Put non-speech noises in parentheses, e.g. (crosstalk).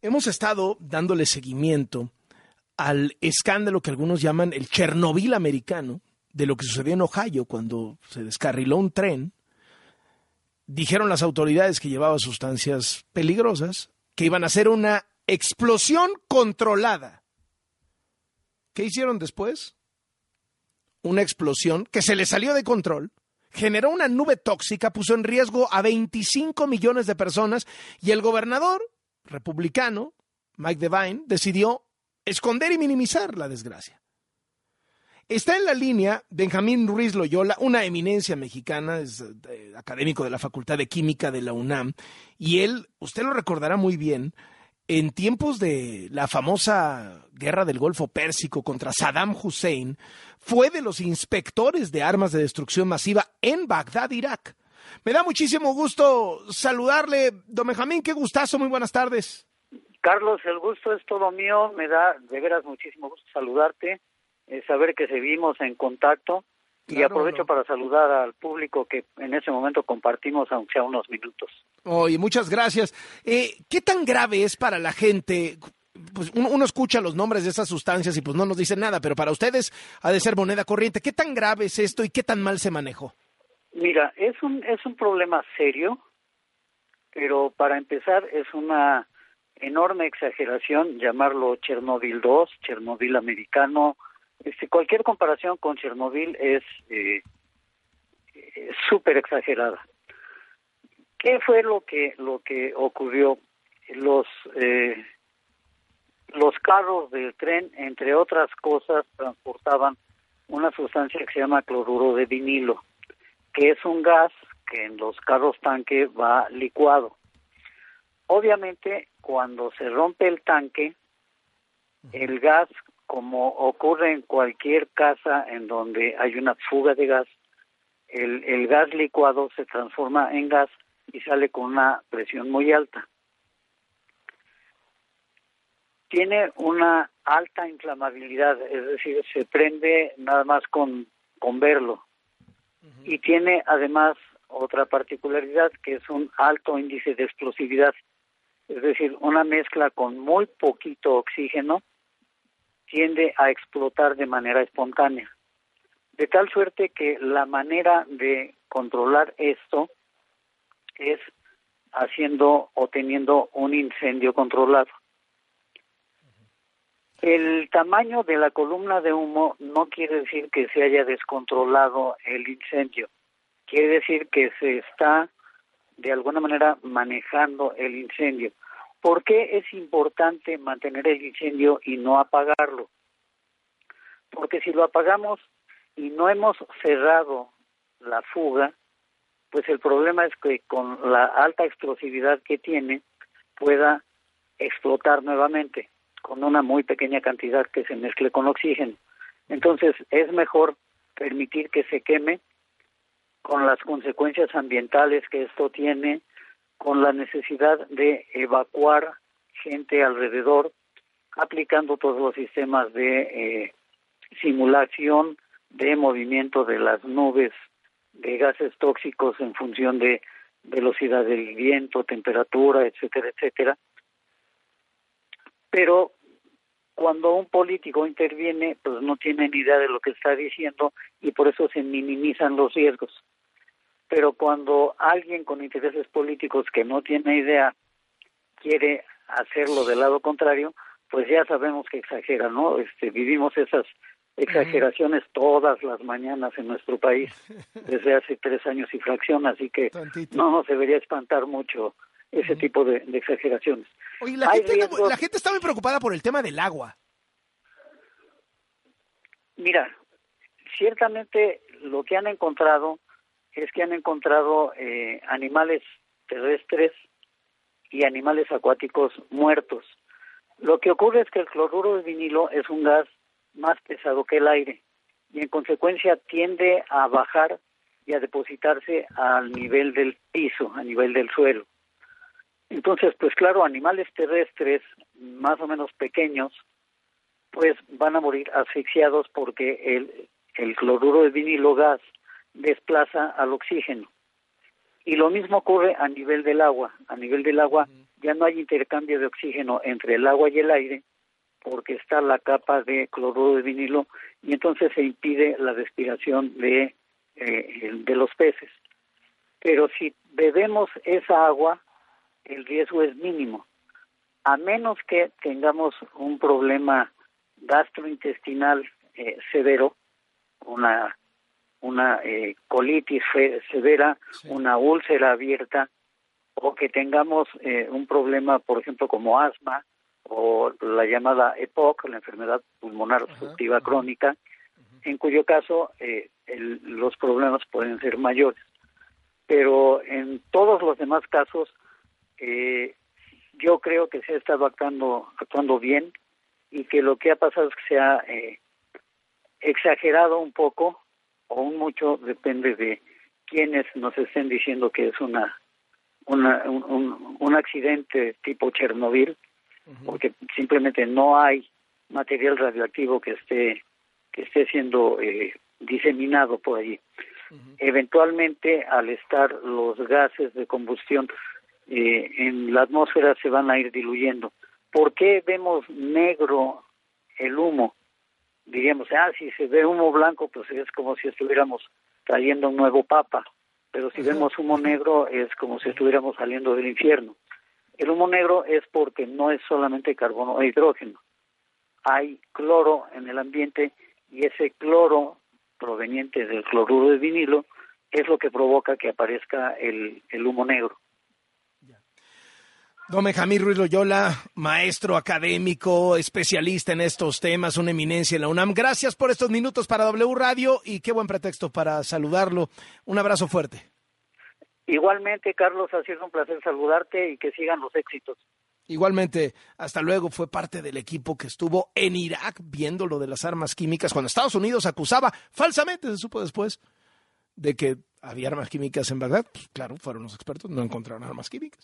Hemos estado dándole seguimiento al escándalo que algunos llaman el Chernobyl americano, de lo que sucedió en Ohio cuando se descarriló un tren. Dijeron las autoridades que llevaba sustancias peligrosas, que iban a hacer una explosión controlada. ¿Qué hicieron después? Una explosión que se le salió de control, generó una nube tóxica, puso en riesgo a 25 millones de personas y el gobernador republicano, Mike Devine, decidió esconder y minimizar la desgracia. Está en la línea Benjamín Ruiz Loyola, una eminencia mexicana, es eh, académico de la Facultad de Química de la UNAM, y él, usted lo recordará muy bien, en tiempos de la famosa guerra del Golfo Pérsico contra Saddam Hussein, fue de los inspectores de armas de destrucción masiva en Bagdad, Irak. Me da muchísimo gusto saludarle, don Benjamín, qué gustazo, muy buenas tardes. Carlos, el gusto es todo mío, me da de veras muchísimo gusto saludarte, eh, saber que seguimos en contacto y aprovecho para saludar al público que en ese momento compartimos, aunque sea unos minutos. Oye, muchas gracias. Eh, ¿Qué tan grave es para la gente? Pues uno, uno, escucha los nombres de esas sustancias y pues no nos dice nada, pero para ustedes ha de ser moneda corriente. ¿Qué tan grave es esto y qué tan mal se manejó? Mira, es un, es un problema serio, pero para empezar es una enorme exageración llamarlo Chernobyl 2, Chernobyl americano. Este, cualquier comparación con Chernobyl es eh, súper exagerada. ¿Qué fue lo que lo que ocurrió? Los eh, los carros del tren, entre otras cosas, transportaban una sustancia que se llama cloruro de vinilo, que es un gas que en los carros tanque va licuado. Obviamente, cuando se rompe el tanque, el gas, como ocurre en cualquier casa en donde hay una fuga de gas, el, el gas licuado se transforma en gas y sale con una presión muy alta. Tiene una alta inflamabilidad, es decir, se prende nada más con, con verlo. Y tiene además otra particularidad que es un alto índice de explosividad es decir, una mezcla con muy poquito oxígeno tiende a explotar de manera espontánea. De tal suerte que la manera de controlar esto es haciendo o teniendo un incendio controlado. El tamaño de la columna de humo no quiere decir que se haya descontrolado el incendio, quiere decir que se está de alguna manera manejando el incendio. ¿Por qué es importante mantener el incendio y no apagarlo? Porque si lo apagamos y no hemos cerrado la fuga, pues el problema es que con la alta explosividad que tiene pueda explotar nuevamente con una muy pequeña cantidad que se mezcle con oxígeno. Entonces es mejor permitir que se queme con las consecuencias ambientales que esto tiene, con la necesidad de evacuar gente alrededor, aplicando todos los sistemas de eh, simulación de movimiento de las nubes de gases tóxicos en función de velocidad del viento, temperatura, etcétera, etcétera. Pero cuando un político interviene, pues no tiene ni idea de lo que está diciendo y por eso se minimizan los riesgos. Pero cuando alguien con intereses políticos que no tiene idea quiere hacerlo del lado contrario, pues ya sabemos que exagera, ¿no? Este, vivimos esas exageraciones todas las mañanas en nuestro país (laughs) desde hace tres años y fracción, así que no nos debería espantar mucho ese tipo de, exageraciones. Oye, la gente, la gente está muy preocupada por el tema del agua. Mira, ciertamente lo que han encontrado es que han encontrado eh, animales terrestres y animales acuáticos muertos. Lo que ocurre es que el cloruro de vinilo es un gas más pesado que el aire y en consecuencia tiende a bajar y a depositarse al nivel del piso, a nivel del suelo. Entonces, pues claro, animales terrestres más o menos pequeños, pues van a morir asfixiados porque el, el cloruro de vinilo gas desplaza al oxígeno. Y lo mismo ocurre a nivel del agua. A nivel del agua, ya no hay intercambio de oxígeno entre el agua y el aire porque está la capa de cloruro de vinilo y entonces se impide la respiración de, eh, de los peces. Pero si bebemos esa agua, el riesgo es mínimo, a menos que tengamos un problema gastrointestinal eh, severo, una, una eh, colitis severa, una úlcera abierta, o que tengamos eh, un problema, por ejemplo, como asma o la llamada EPOC, la enfermedad pulmonar obstructiva crónica, en cuyo caso los problemas pueden ser mayores. Pero en todos los demás casos, yo creo que se ha estado actuando, actuando bien y que lo que ha pasado es que se ha eh, exagerado un poco o un mucho, depende de quienes nos estén diciendo que es una, una un, un, accidente tipo Chernobyl, porque simplemente no hay material radioactivo que esté que esté siendo eh, diseminado por allí. Eventualmente, al estar los gases de combustión eh, en la atmósfera, se van a ir diluyendo. ¿Por qué vemos negro el humo? Diríamos, ah, si se ve humo blanco, pues es como si estuviéramos trayendo un nuevo papa, pero si vemos humo negro es como si estuviéramos saliendo del infierno. El humo negro es porque no es solamente carbono o hidrógeno, hay cloro en el ambiente y ese cloro proveniente del cloruro de vinilo es lo que provoca que aparezca el humo negro. Don Benjamín Ruiz Loyola, maestro académico, especialista en estos temas, una eminencia en la UNAM. Gracias por estos minutos para W Radio y qué buen pretexto para saludarlo. Un abrazo fuerte. Igualmente, Carlos, ha sido un placer saludarte y que sigan los éxitos. Igualmente, hasta luego, fue parte del equipo que estuvo en Irak viendo lo de las armas químicas cuando Estados Unidos acusaba, falsamente se supo después, de que había armas químicas en Bagdad. Pues, claro, fueron los expertos, no encontraron armas químicas.